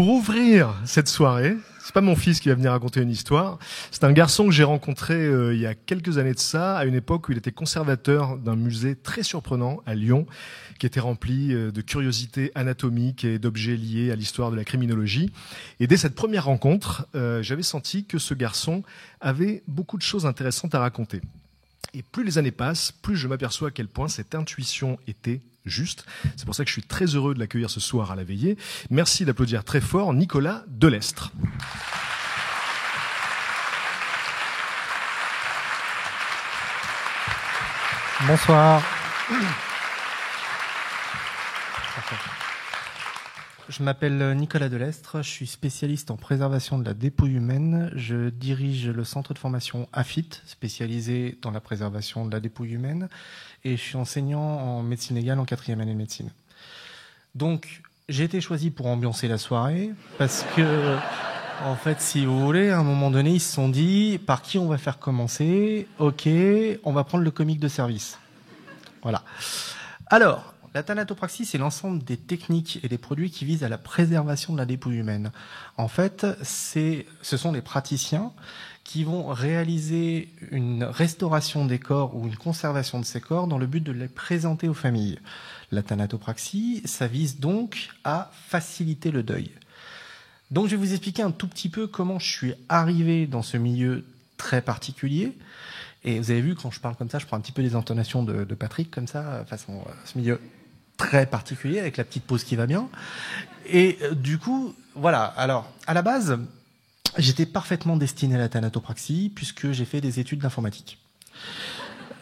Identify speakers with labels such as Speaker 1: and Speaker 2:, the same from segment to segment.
Speaker 1: pour ouvrir cette soirée, c'est pas mon fils qui va venir raconter une histoire. C'est un garçon que j'ai rencontré euh, il y a quelques années de ça, à une époque où il était conservateur d'un musée très surprenant à Lyon, qui était rempli euh, de curiosités anatomiques et d'objets liés à l'histoire de la criminologie. Et dès cette première rencontre, euh, j'avais senti que ce garçon avait beaucoup de choses intéressantes à raconter. Et plus les années passent, plus je m'aperçois à quel point cette intuition était juste. C'est pour ça que je suis très heureux de l'accueillir ce soir à la veillée. Merci d'applaudir très fort Nicolas Delestre.
Speaker 2: Bonsoir. Je m'appelle Nicolas Delestre, je suis spécialiste en préservation de la dépouille humaine. Je dirige le centre de formation AFIT, spécialisé dans la préservation de la dépouille humaine, et je suis enseignant en médecine légale en quatrième année de médecine. Donc, j'ai été choisi pour ambiancer la soirée, parce que, en fait, si vous voulez, à un moment donné, ils se sont dit, par qui on va faire commencer? Ok, on va prendre le comique de service. Voilà. Alors, la thanatopraxie, c'est l'ensemble des techniques et des produits qui visent à la préservation de la dépouille humaine. En fait, ce sont des praticiens qui vont réaliser une restauration des corps ou une conservation de ces corps dans le but de les présenter aux familles. La thanatopraxie, ça vise donc à faciliter le deuil. Donc je vais vous expliquer un tout petit peu comment je suis arrivé dans ce milieu très particulier. Et vous avez vu, quand je parle comme ça, je prends un petit peu les intonations de, Patrick, comme ça, façon, ce milieu très particulier avec la petite pause qui va bien. Et euh, du coup, voilà. Alors, à la base, j'étais parfaitement destiné à la thanatopraxie puisque j'ai fait des études d'informatique.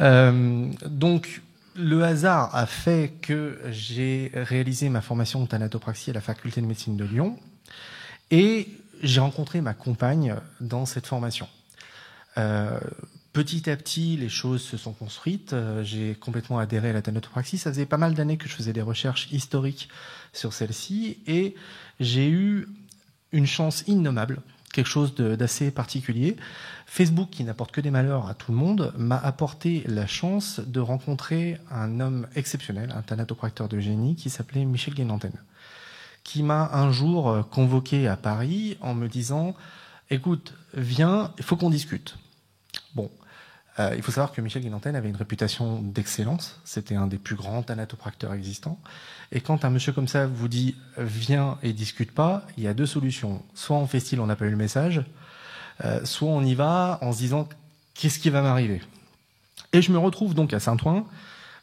Speaker 2: Euh, donc, le hasard a fait que j'ai réalisé ma formation en thanatopraxie à la faculté de médecine de Lyon et j'ai rencontré ma compagne dans cette formation. Euh, Petit à petit, les choses se sont construites. Euh, j'ai complètement adhéré à la thanatopraxie. Ça faisait pas mal d'années que je faisais des recherches historiques sur celle-ci et j'ai eu une chance innommable, quelque chose d'assez particulier. Facebook, qui n'apporte que des malheurs à tout le monde, m'a apporté la chance de rencontrer un homme exceptionnel, un thanatopracteur de génie qui s'appelait Michel Guénantène, qui m'a un jour convoqué à Paris en me disant Écoute, viens, il faut qu'on discute. Bon, euh, il faut savoir que Michel Guinanten avait une réputation d'excellence. C'était un des plus grands thanatopracteurs existants. Et quand un monsieur comme ça vous dit viens et discute pas, il y a deux solutions. Soit on fait style, on n'a pas eu le message, euh, soit on y va en se disant qu'est-ce qui va m'arriver? Et je me retrouve donc à Saint-Ouen,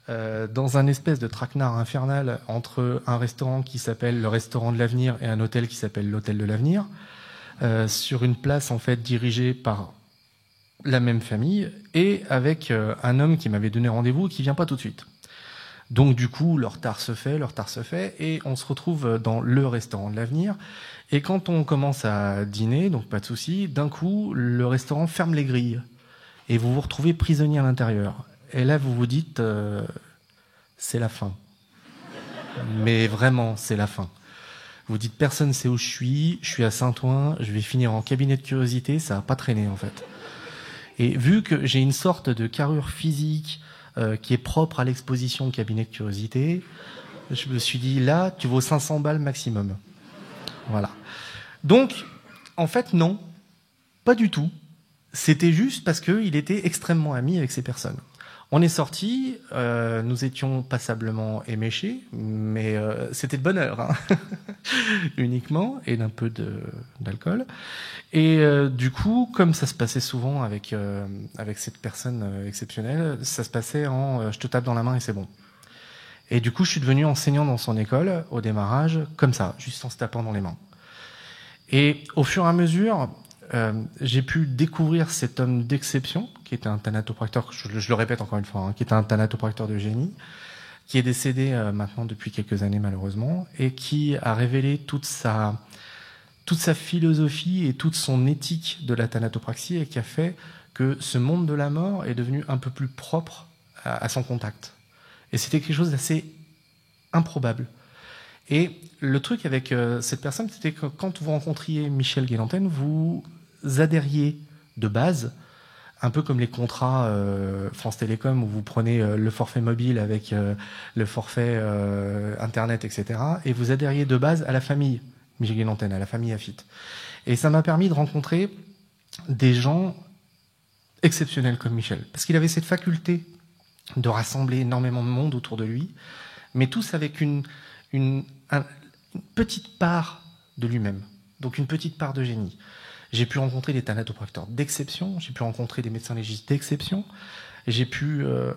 Speaker 2: euh, dans un espèce de traquenard infernal entre un restaurant qui s'appelle le restaurant de l'avenir et un hôtel qui s'appelle l'hôtel de l'avenir, sur une place en fait dirigée par la même famille et avec euh, un homme qui m'avait donné rendez-vous et qui vient pas tout de suite. Donc du coup, leur tard se fait, leur tard se fait, et on se retrouve dans le restaurant de l'avenir. Et quand on commence à dîner, donc pas de souci, d'un coup, le restaurant ferme les grilles et vous vous retrouvez prisonnier à l'intérieur. Et là, vous vous dites, euh, c'est la fin. Mais vraiment, c'est la fin. Vous dites, personne sait où je suis, je suis à Saint-Ouen, je vais finir en cabinet de curiosité, ça va pas traîner en fait. Et vu que j'ai une sorte de carrure physique euh, qui est propre à l'exposition cabinet de curiosité, je me suis dit là, tu vaux 500 balles maximum. Voilà. Donc, en fait, non, pas du tout. C'était juste parce qu'il était extrêmement ami avec ces personnes. On est sorti, euh, nous étions passablement éméchés, mais euh, c'était de bonne heure, hein uniquement, et d'un peu d'alcool. Et euh, du coup, comme ça se passait souvent avec avec cette personne exceptionnelle, ça se passait en je te tape dans la main et c'est bon. Et du coup, je suis devenu enseignant dans son école au démarrage, comme ça, juste en se tapant dans les mains. Et au fur et à mesure, j'ai pu découvrir cet homme d'exception, qui était un thanatopracteur, je, le répète encore une fois, hein, qui était un thanatopracteur de génie, qui est décédé maintenant depuis quelques années malheureusement, et qui a révélé toute sa philosophie et toute son éthique de la thanatopraxie et qui a fait que ce monde de la mort est devenu un peu plus propre à, son contact. Et c'était quelque chose d'assez improbable. Et le truc avec euh, cette personne, c'était que quand vous rencontriez Michel Guélantène, vous adhériez de base, un peu comme les contrats euh, France Télécom où vous prenez euh, le forfait mobile avec le forfait Internet, etc. Et vous adhériez de base à la famille Michel Antenne, à la famille Afit. Et ça m'a permis de rencontrer des gens exceptionnels comme Michel, parce qu'il avait cette faculté de rassembler énormément de monde autour de lui, mais tous avec une, une petite part de lui-même, donc une petite part de génie. J'ai pu rencontrer des thanatopracteurs d'exception, j'ai pu rencontrer des médecins légistes d'exception, j'ai pu euh,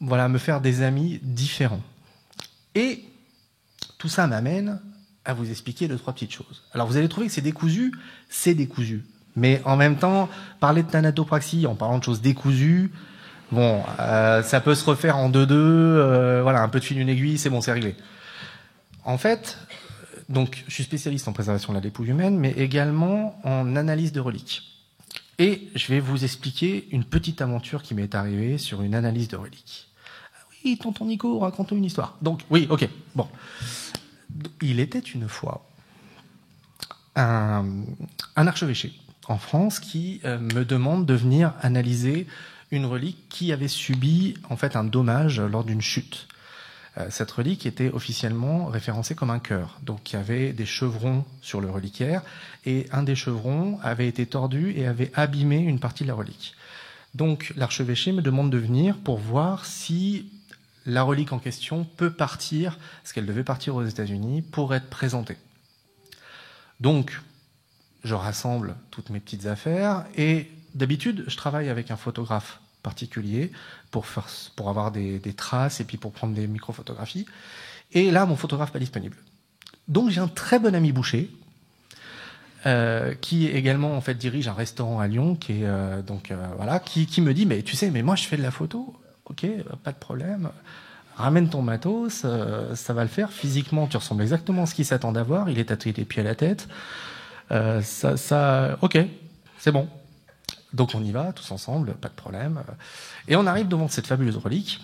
Speaker 2: voilà, me faire des amis différents. Et tout ça m'amène à vous expliquer deux, trois petites choses. Alors vous allez trouver que c'est décousu, c'est décousu. Mais en même temps, parler de thanatopraxie en parlant de choses décousues, bon, euh, ça peut se refaire en deux-deux, euh, voilà, un peu de fil, une aiguille, c'est bon, c'est réglé. En fait, donc, je suis spécialiste en préservation de la dépouille humaine, mais également en analyse de reliques. Et je vais vous expliquer une petite aventure qui m'est arrivée sur une analyse de reliques. Ah oui, tonton Nico, raconte une histoire. Donc, oui, ok, bon. Il était une fois un, un archevêché en France qui euh, me demande de venir analyser une relique qui avait subi en fait un dommage lors d'une chute. Euh, cette relique était officiellement référencée comme un cœur. Donc il y avait des chevrons sur le reliquaire et un des chevrons avait été tordu et avait abîmé une partie de la relique. Donc l'archevêché me demande de venir pour voir si la relique en question peut partir, parce qu'elle devait partir aux États-Unis, pour être présentée. Donc je rassemble toutes mes petites affaires et d'habitude je travaille avec un photographe particulier pour, pour avoir des, des, traces et puis pour prendre des microphotographies. Et là, mon photographe pas disponible. Donc j'ai un très bon ami boucher euh, qui également en fait dirige un restaurant à Lyon, qui est euh, donc euh, voilà, qui, qui, me dit mais tu sais mais moi je fais de la photo, ok, pas de problème. Ramène ton matos, ça va le faire. Physiquement, tu ressembles exactement à ce qu'il s'attend d'avoir. Il est tatoué des pieds à la tête. Ça, ça, ok, c'est bon. Donc on y va tous ensemble, pas de problème. Et on arrive devant cette fabuleuse relique.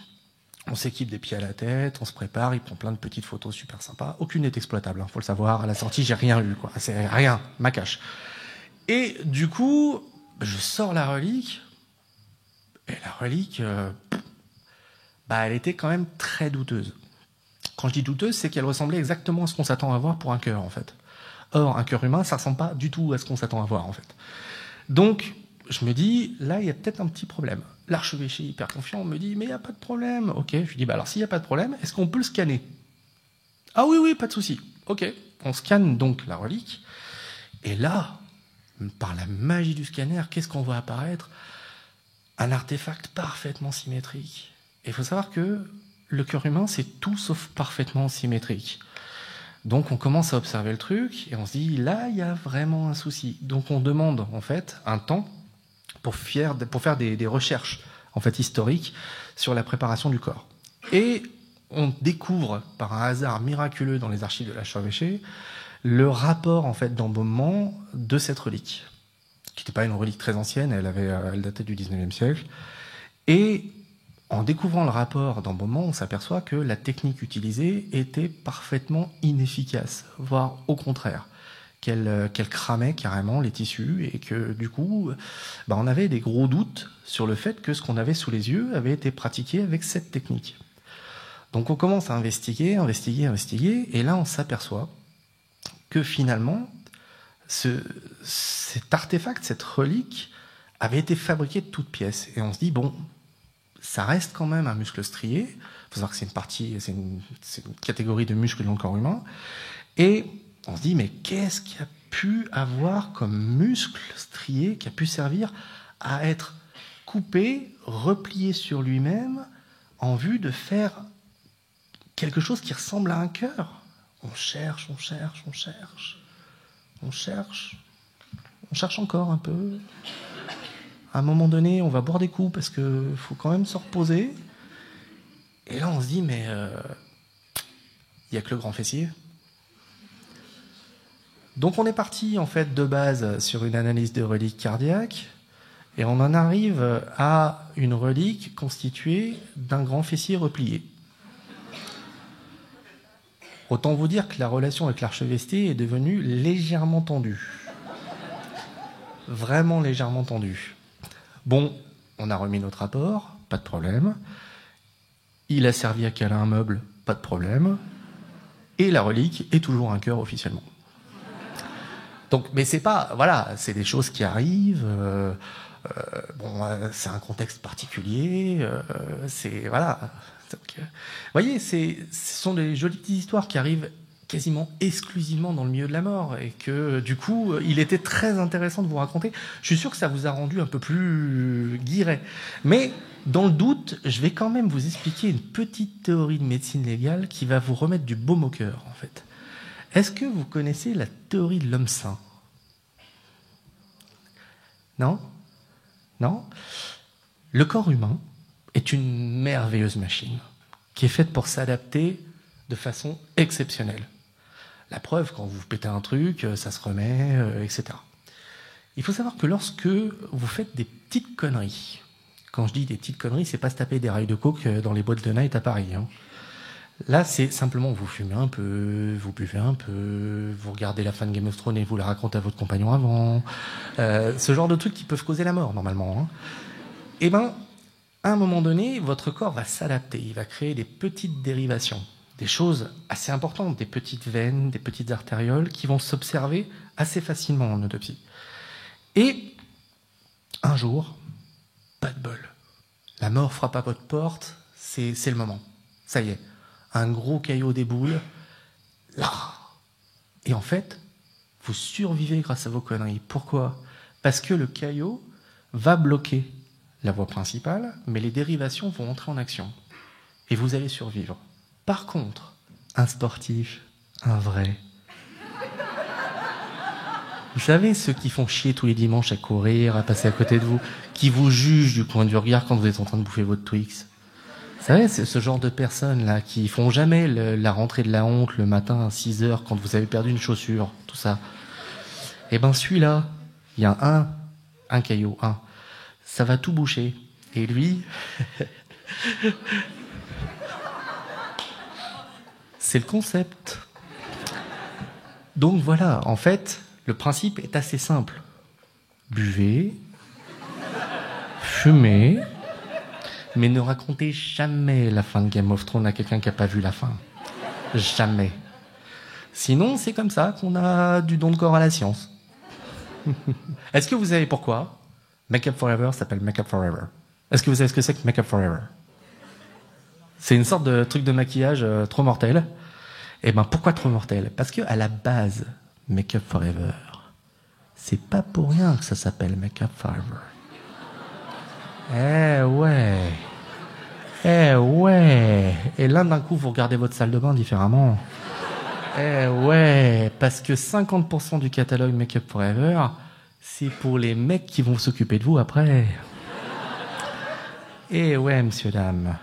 Speaker 2: On s'équipe des pieds à la tête, on se prépare, il prend plein de petites photos super sympas. Aucune n'est exploitable, hein, faut le savoir. À la sortie, j'ai rien eu, quoi. C'est rien, ma cache. Et du coup, je sors la relique. Et la relique, euh, bah, elle était quand même très douteuse. Quand je dis douteuse, c'est qu'elle ressemblait exactement à ce qu'on s'attend à voir pour un cœur, en fait. Or, un cœur humain, ça ressemble pas du tout à ce qu'on s'attend à voir, en fait. Donc, je me dis, là, il y a peut-être un petit problème. L'archevêché, hyper confiant, me dit, mais il n'y a pas de problème. Ok, je lui dis, bah alors s'il n'y a pas de problème, est-ce qu'on peut le scanner? Ah oui, oui, pas de souci. Ok, on scanne donc la relique. Et là, par la magie du scanner, qu'est-ce qu'on voit apparaître? Un artefact parfaitement symétrique. Et il faut savoir que le cœur humain, c'est tout sauf parfaitement symétrique. Donc on commence à observer le truc et on se dit là il y a vraiment un souci. Donc on demande en fait un temps pour faire, des, recherches en fait historiques sur la préparation du corps. Et on découvre par un hasard miraculeux dans les archives de l'archevêché le rapport en fait d'embaumement de cette relique, qui n'était pas une relique très ancienne, elle avait, elle datait du 19e siècle. Et en découvrant le rapport d'embaumement, on s'aperçoit que la technique utilisée était parfaitement inefficace, voire au contraire qu'elle qu cramait carrément les tissus et que du coup, bah, on avait des gros doutes sur le fait que ce qu'on avait sous les yeux avait été pratiqué avec cette technique. Donc on commence à investiguer, investiguer, investiguer, et là on s'aperçoit que finalement, ce, cet artefact, cette relique, avait été fabriqué de toutes pièces. Et on se dit, bon, ça reste quand même un muscle strié. Il faut savoir que c'est une partie, c'est une, une, catégorie de muscles dans le corps humain. Et on se dit, mais qu'est-ce qui a pu avoir comme muscle strié qui a pu servir à être coupé, replié sur lui-même en vue de faire quelque chose qui ressemble à un cœur? On cherche, on cherche, on cherche, on cherche, on cherche encore un peu. À un moment donné, on va boire des coups parce qu'il faut quand même se reposer. Et là, on se dit, mais il euh, n'y a que le grand fessier. Donc on est parti en fait de base sur une analyse de reliques cardiaques et on en arrive à une relique constituée d'un grand fessier replié. Autant vous dire que la relation avec l'archevêché est devenue légèrement tendue. Vraiment légèrement tendue. Bon, on a remis notre rapport, pas de problème. Il a servi à caler un meuble, pas de problème. Et la relique est toujours un cœur officiellement. Donc, mais c'est pas, voilà, c'est des choses qui arrivent. Euh, euh, bon, euh, c'est un contexte particulier. euh, c'est voilà. Donc, voyez, c'est, ce sont des jolies petites histoires qui arrivent quasiment exclusivement dans le milieu de la mort et que du coup, il était très intéressant de vous raconter. Je suis sûr que ça vous a rendu un peu plus guiré. Mais dans le doute, je vais quand même vous expliquer une petite théorie de médecine légale qui va vous remettre du baume au cœur, en fait. Est-ce que vous connaissez la théorie de l'homme sain Non? Non? Le corps humain est une merveilleuse machine qui est faite pour s'adapter de façon exceptionnelle. La preuve, quand vous pétez un truc, euh, ça se remet, euh, etc. Il faut savoir que lorsque vous faites des petites conneries, quand je dis des petites conneries, c'est pas se taper des rails de coke euh, dans les boîtes de night à Paris. hein. Là, c'est simplement vous fumez un peu, vous buvez un peu, vous regardez la fin de Game of Thrones et vous la racontez à votre compagnon avant. Euh, ce genre de trucs qui peuvent causer la mort normalement. Hein. Eh ben, à un moment donné, votre corps va s'adapter. Il va créer des petites dérivations, des choses assez importantes, des petites veines, des petites artérioles qui vont s'observer assez facilement en autopsie. Et un jour, pas de bol. La mort frappe à votre porte, c'est le moment. Ça y est, un gros caillot déboule. Là. Et en fait, vous survivez grâce à vos conneries. Pourquoi? Parce que le caillot va bloquer la voie principale, mais les dérivations vont entrer en action. Et vous allez survivre. Par contre, un sportif, un vrai. Vous savez, ceux qui font chier tous les dimanches à courir, à passer à côté de vous, qui vous jugent du coin du regard quand vous êtes en train de bouffer votre Twix? Savez, ce genre de personnes-là qui font jamais la rentrée de la honte le matin à 6 heures quand vous avez perdu une chaussure, tout ça. Eh ben, celui-là, il y a un, un caillot, un. Ça va tout boucher. Et lui, c'est le concept. Donc voilà, en fait, le principe est assez simple. Buvez, fumez, mais ne racontez jamais la fin de Game of Thrones à quelqu'un qui n'a pas vu la fin. Jamais. Sinon, c'est comme ça qu'on a du don de corps à la science. Est-ce que vous savez pourquoi Make Up Forever s'appelle Make Up Forever? Est-ce que vous savez ce que c'est que Make Up Forever? C'est une sorte de truc de maquillage euh, trop mortel. Et ben pourquoi trop mortel? Parce que à la base, Make Up Forever, c'est pas pour rien que ça s'appelle Make Up Forever. Eh ouais. Eh ouais. Et là, d'un coup, vous regardez votre salle de bain différemment. Eh ouais. Parce que 50% du catalogue Make Up Forever, c'est pour les mecs qui vont s'occuper de vous après. Eh ouais, monsieur, dame.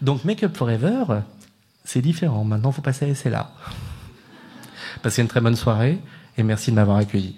Speaker 2: Donc, Make Up Forever, c'est différent. Maintenant, faut passer à SLA. Passez une très bonne soirée et merci de m'avoir accueilli.